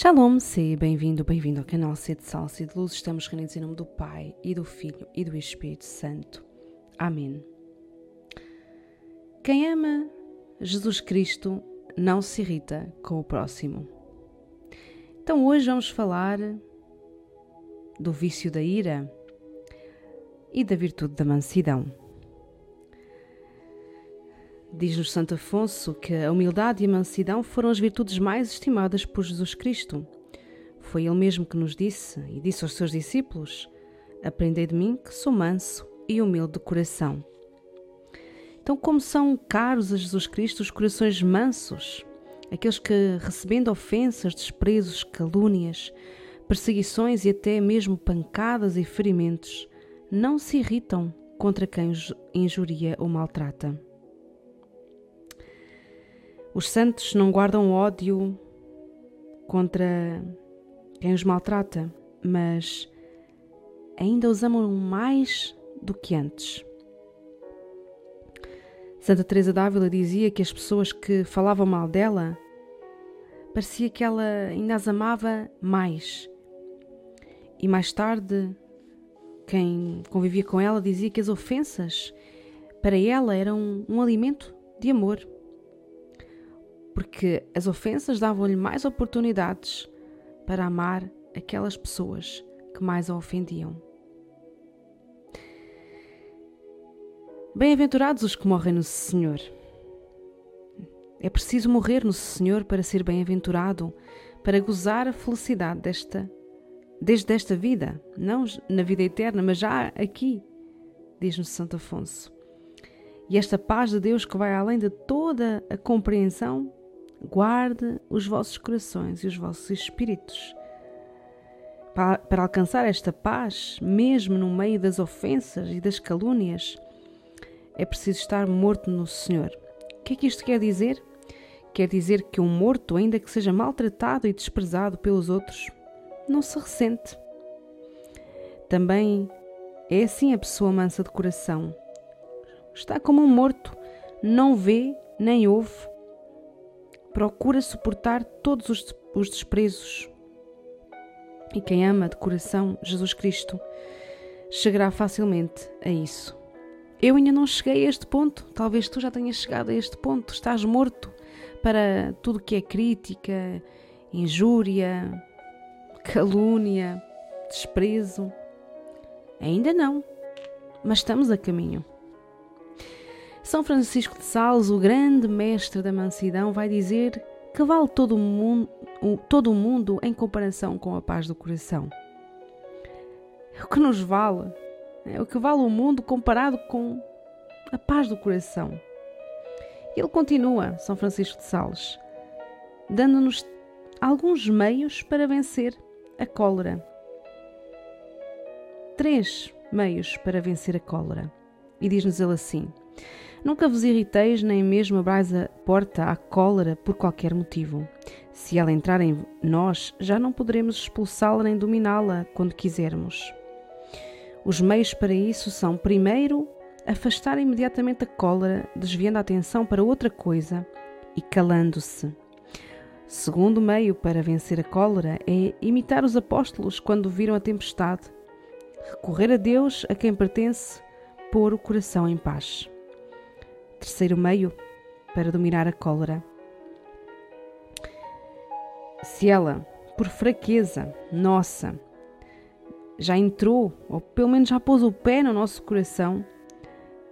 Shalom, seja bem-vindo, bem-vindo ao canal C de Salsa e de Luz. Estamos reunidos em nome do Pai e do Filho e do Espírito Santo. Amém. Quem ama Jesus Cristo não se irrita com o próximo. Então hoje vamos falar do vício da ira e da virtude da mansidão. Diz-nos Santo Afonso que a humildade e a mansidão foram as virtudes mais estimadas por Jesus Cristo. Foi ele mesmo que nos disse e disse aos seus discípulos: Aprendei de mim que sou manso e humilde de coração. Então, como são caros a Jesus Cristo os corações mansos, aqueles que, recebendo ofensas, desprezos, calúnias, perseguições e até mesmo pancadas e ferimentos, não se irritam contra quem os injuria ou maltrata. Os santos não guardam ódio contra quem os maltrata, mas ainda os amam mais do que antes. Santa Teresa d'Ávila dizia que as pessoas que falavam mal dela parecia que ela ainda as amava mais. E mais tarde, quem convivia com ela dizia que as ofensas para ela eram um alimento de amor porque as ofensas davam-lhe mais oportunidades para amar aquelas pessoas que mais a ofendiam. Bem-aventurados os que morrem no Senhor. É preciso morrer no Senhor para ser bem-aventurado, para gozar a felicidade desta, desde esta vida, não na vida eterna, mas já aqui, diz-nos Santo Afonso. E esta paz de Deus que vai além de toda a compreensão guarde os vossos corações e os vossos espíritos. Para, para, alcançar esta paz, mesmo no meio das ofensas e das calúnias, é preciso estar morto no Senhor. O que é que isto quer dizer? Quer dizer que um morto, ainda que seja maltratado e desprezado pelos outros, não se ressente. Também é assim a pessoa mansa de coração. Está como um morto, não vê nem ouve, procura suportar todos os, os desprezos. E quem ama de coração Jesus Cristo chegará facilmente a isso. Eu ainda não cheguei a este ponto, talvez tu já tenhas chegado a este ponto. Estás morto para tudo que é crítica, injúria, calúnia, desprezo. Ainda não, mas estamos a caminho. São Francisco de Sales, o grande mestre da mansidão, vai dizer que vale todo o mundo, todo o mundo em comparação com a paz do coração. O que nos vale, é o que vale o mundo comparado com a paz do coração. Ele continua, São Francisco de Sales, dando-nos alguns meios para vencer a cólera. Três meios para vencer a cólera. E diz-nos ele assim: Nunca vos irriteis, nem mesmo abrais a porta à cólera por qualquer motivo. Se ela entrar em nós, já não poderemos expulsá-la nem dominá-la quando quisermos. Os meios para isso são, primeiro, afastar imediatamente a cólera, desviando a atenção para outra coisa e calando-se. Segundo meio para vencer a cólera é imitar os apóstolos quando viram a tempestade, recorrer a Deus a quem pertence, pôr o coração em paz. Terceiro meio para dominar a cólera. Se ela, por fraqueza nossa, já entrou, ou pelo menos já pôs o pé no nosso coração,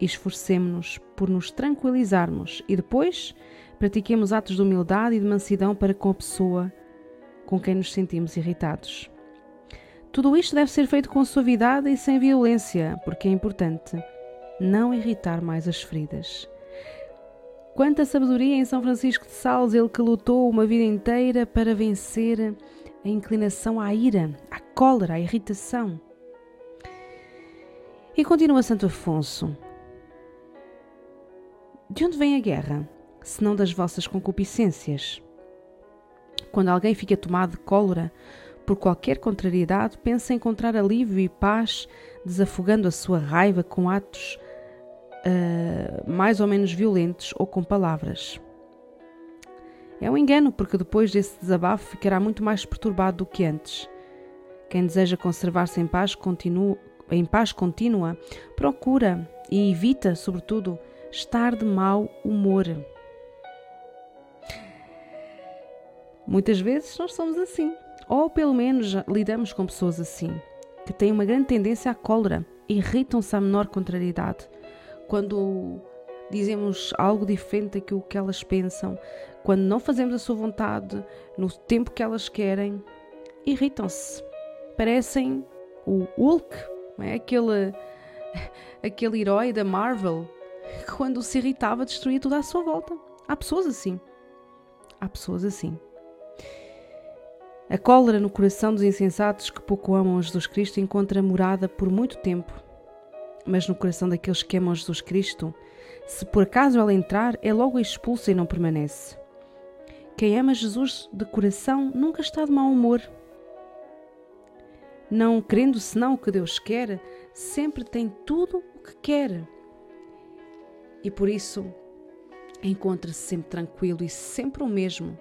esforcemos-nos por nos tranquilizarmos e depois pratiquemos atos de humildade e de mansidão para com a pessoa com quem nos sentimos irritados. Tudo isto deve ser feito com suavidade e sem violência, porque é importante não irritar mais as feridas. Quanta sabedoria em São Francisco de Sales, ele que lutou uma vida inteira para vencer a inclinação à ira, à cólera, à irritação. E continua Santo Afonso: De onde vem a guerra, senão das vossas concupiscências? Quando alguém fica tomado de cólera por qualquer contrariedade, pensa encontrar alívio e paz, desafogando a sua raiva com atos uh, mais ou menos violentos ou com palavras. É um engano, porque depois desse desabafo ficará muito mais perturbado do que antes. Quem deseja conservar-se em paz, continua, em paz contínua, procura e evita, sobretudo, estar de mau humor. Muitas vezes nós somos assim, ou pelo menos lidamos com pessoas assim, que têm uma grande tendência à cólera, irritam-se à menor contrariedade. Quando dizemos algo diferente daquilo que elas pensam, quando não fazemos a sua vontade no tempo que elas querem, irritam-se. Parecem o Hulk, é? aquele, aquele herói da Marvel que, quando se irritava, destruía tudo à sua volta. Há pessoas assim. Há pessoas assim. A cólera no coração dos insensatos que pouco amam a Jesus Cristo encontra morada por muito tempo. Mas no coração daqueles que amam Jesus Cristo, se por acaso ela entrar, é logo expulsa e não permanece. Quem ama Jesus de coração nunca está de mau humor. Não querendo senão o que Deus quer, sempre tem tudo o que quer. E por isso encontra-se sempre tranquilo e sempre o mesmo.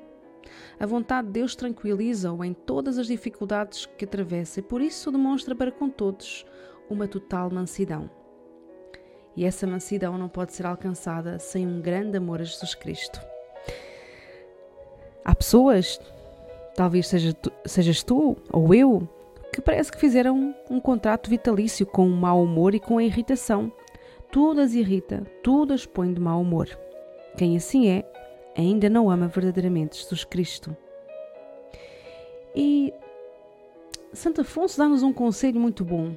A vontade de Deus tranquiliza-o em todas as dificuldades que atravessa e por isso demonstra para com todos uma total mansidão. E essa mansidão não pode ser alcançada sem um grande amor a Jesus Cristo. Há pessoas, talvez seja tu, sejas tu ou eu, que parece que fizeram um, um contrato vitalício com o mau humor e com a irritação. Tudo as irrita, tudo as põe de mau humor. Quem assim é, ainda não ama verdadeiramente Jesus Cristo. E Santo Afonso dá-nos um conselho muito bom.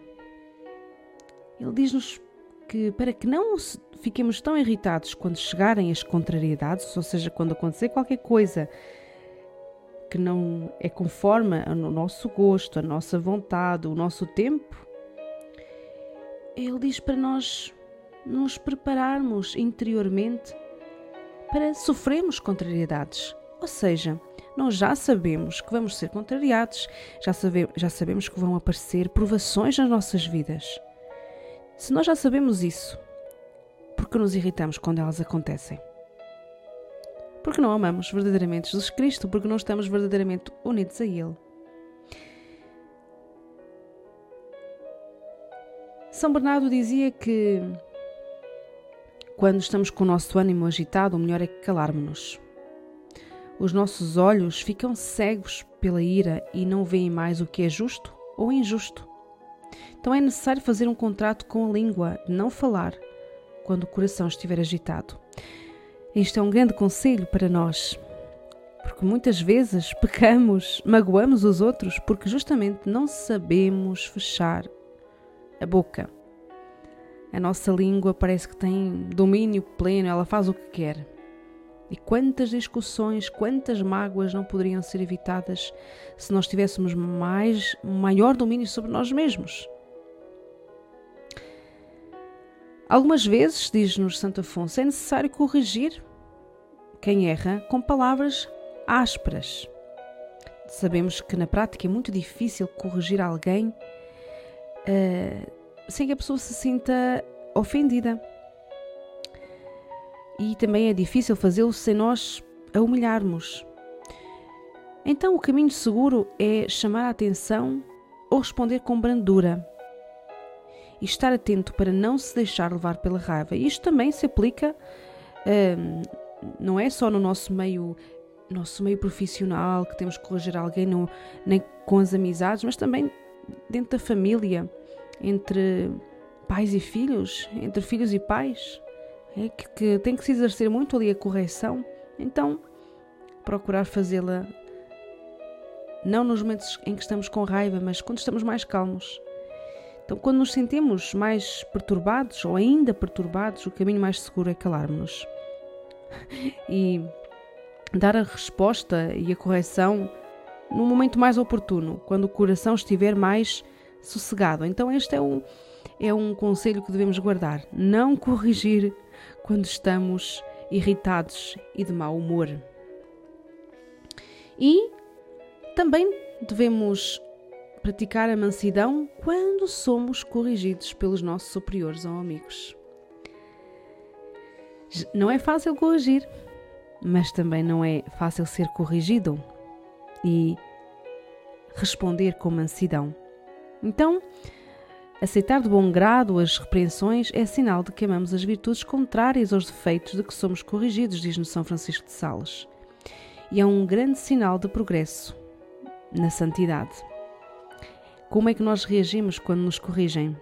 Ele diz-nos que para que não fiquemos tão irritados quando chegarem as contrariedades, ou seja, quando acontecer qualquer coisa que não é conforme ao nosso gosto, a nossa vontade, o nosso tempo, ele diz para nós nos prepararmos interiormente para sofrermos contrariedades. Ou seja, nós já sabemos que vamos ser contrariados, já, sabe, já sabemos que vão aparecer provações nas nossas vidas. Se nós já sabemos isso, por que nos irritamos quando elas acontecem? Porque não amamos verdadeiramente Jesus Cristo, porque não estamos verdadeiramente unidos a Ele. São Bernardo dizia que quando estamos com o nosso ânimo agitado, o melhor é calarmos-nos. Os nossos olhos ficam cegos pela ira e não veem mais o que é justo ou injusto. Então é necessário fazer um contrato com a língua, não falar, quando o coração estiver agitado. Isto é um grande conselho para nós, porque muitas vezes pecamos, magoamos os outros porque justamente não sabemos fechar a boca. A nossa língua parece que tem domínio pleno, ela faz o que quer. E quantas discussões, quantas mágoas não poderiam ser evitadas se nós tivéssemos mais, maior domínio sobre nós mesmos? Algumas vezes, diz-nos Santo Afonso, é necessário corrigir quem erra com palavras ásperas. Sabemos que na prática é muito difícil corrigir alguém uh, sem que a pessoa se sinta ofendida. E também é difícil fazê-lo sem nós a humilharmos. Então, o caminho seguro é chamar a atenção ou responder com brandura e estar atento para não se deixar levar pela raiva. Isto também se aplica, hum, não é só no nosso meio, nosso meio profissional que temos que corrigir alguém, não, nem com as amizades, mas também dentro da família entre pais e filhos, entre filhos e pais, é que, que tem que se exercer muito ali a correção. Então, procurar fazê-la não nos momentos em que estamos com raiva, mas quando estamos mais calmos. Então, quando nos sentimos mais perturbados ou ainda perturbados, o caminho mais seguro é calarmos-nos e dar a resposta e a correção no momento mais oportuno, quando o coração estiver mais sossegado. Então, este é um, é um conselho que devemos guardar: não corrigir quando estamos irritados e de mau humor. E também devemos praticar a mansidão quando somos corrigidos pelos nossos superiores ou amigos. Não é fácil corrigir, mas também não é fácil ser corrigido e responder com mansidão. Então, aceitar de bom grado as repreensões é sinal de que amamos as virtudes contrárias aos defeitos de que somos corrigidos, diz-nos São Francisco de Sales. E é um grande sinal de progresso na santidade. Como é que nós reagimos quando nos corrigem?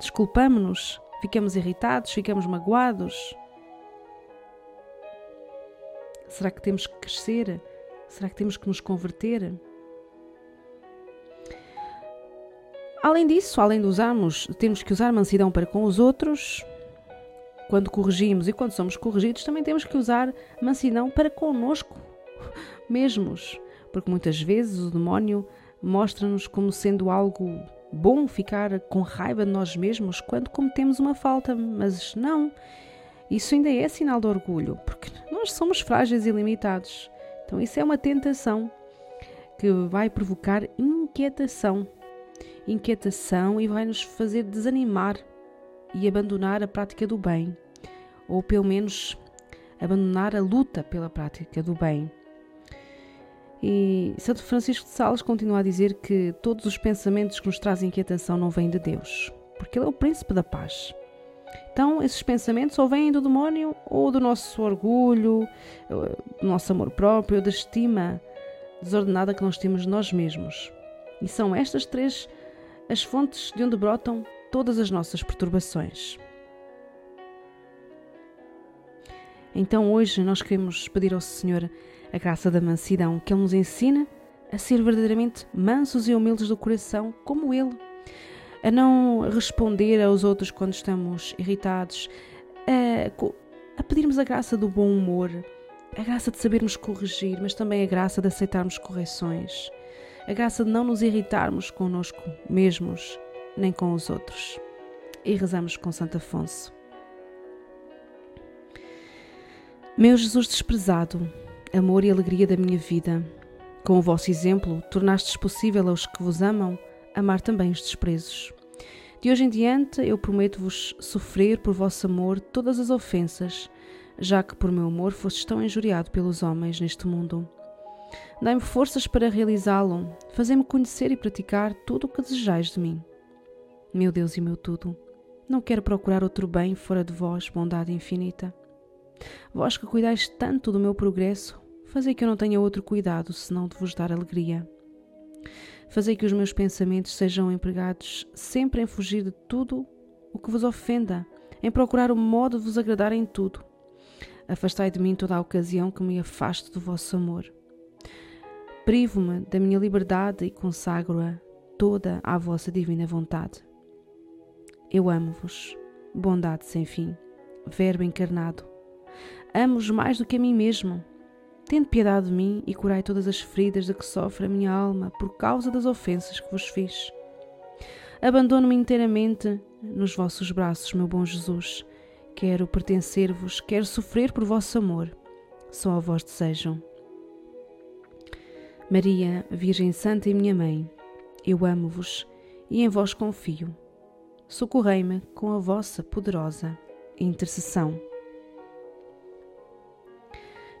Desculpamos-nos? Ficamos irritados? Ficamos magoados? Será que temos que crescer? Será que temos que nos converter? Além disso, além de usarmos, temos que usar mansidão para com os outros, quando corrigimos e quando somos corrigidos, também temos que usar mansidão para conosco mesmos, porque muitas vezes o demónio mostra-nos como sendo algo bom ficar com raiva de nós mesmos quando cometemos uma falta, mas não. Isso ainda é sinal de orgulho, porque nós somos frágeis e limitados. Então, isso é uma tentação que vai provocar inquietação. Inquietação e vai nos fazer desanimar e abandonar a prática do bem, ou pelo menos abandonar a luta pela prática do bem. E Santo Francisco de Sales continua a dizer que todos os pensamentos que nos trazem inquietação não vêm de Deus, porque Ele é o príncipe da paz. Então, esses pensamentos ou vêm do demónio ou do nosso orgulho, do nosso amor próprio, da estima desordenada que nós temos de nós mesmos. E são estas três as fontes de onde brotam todas as nossas perturbações. Então, hoje nós queremos pedir ao Senhor a graça da mansidão, que Ele nos ensina a ser verdadeiramente mansos e humildes do coração, como Ele, a não responder aos outros quando estamos irritados, a, a pedirmos a graça do bom humor, a graça de sabermos corrigir, mas também a graça de aceitarmos correções, a graça de não nos irritarmos connosco mesmos nem com os outros. E rezamos com Santo Afonso. Meu Jesus desprezado, amor e alegria da minha vida. Com o vosso exemplo, tornastes possível aos que vos amam amar também os desprezos. De hoje em diante, eu prometo-vos sofrer por vosso amor todas as ofensas, já que por meu amor fostes tão injuriado pelos homens neste mundo. Dai-me forças para realizá-lo, fazei-me conhecer e praticar tudo o que desejais de mim. Meu Deus e meu tudo, não quero procurar outro bem fora de vós, bondade infinita. Vós que cuidais tanto do meu progresso, Fazei que eu não tenha outro cuidado senão de vos dar alegria. Fazei que os meus pensamentos sejam empregados sempre em fugir de tudo o que vos ofenda, em procurar o modo de vos agradar em tudo. Afastai de mim toda a ocasião que me afaste do vosso amor. Privo-me da minha liberdade e consagro-a toda à vossa divina vontade. Eu amo-vos, bondade sem fim, Verbo encarnado. Amo-vos mais do que a mim mesmo Tende piedade de mim e curai todas as feridas de que sofre a minha alma por causa das ofensas que vos fiz. Abandono-me inteiramente nos vossos braços, meu bom Jesus. Quero pertencer-vos, quero sofrer por vosso amor. Só a vós desejam. Maria, Virgem Santa e minha Mãe, eu amo-vos e em vós confio. Socorrei-me com a vossa poderosa intercessão.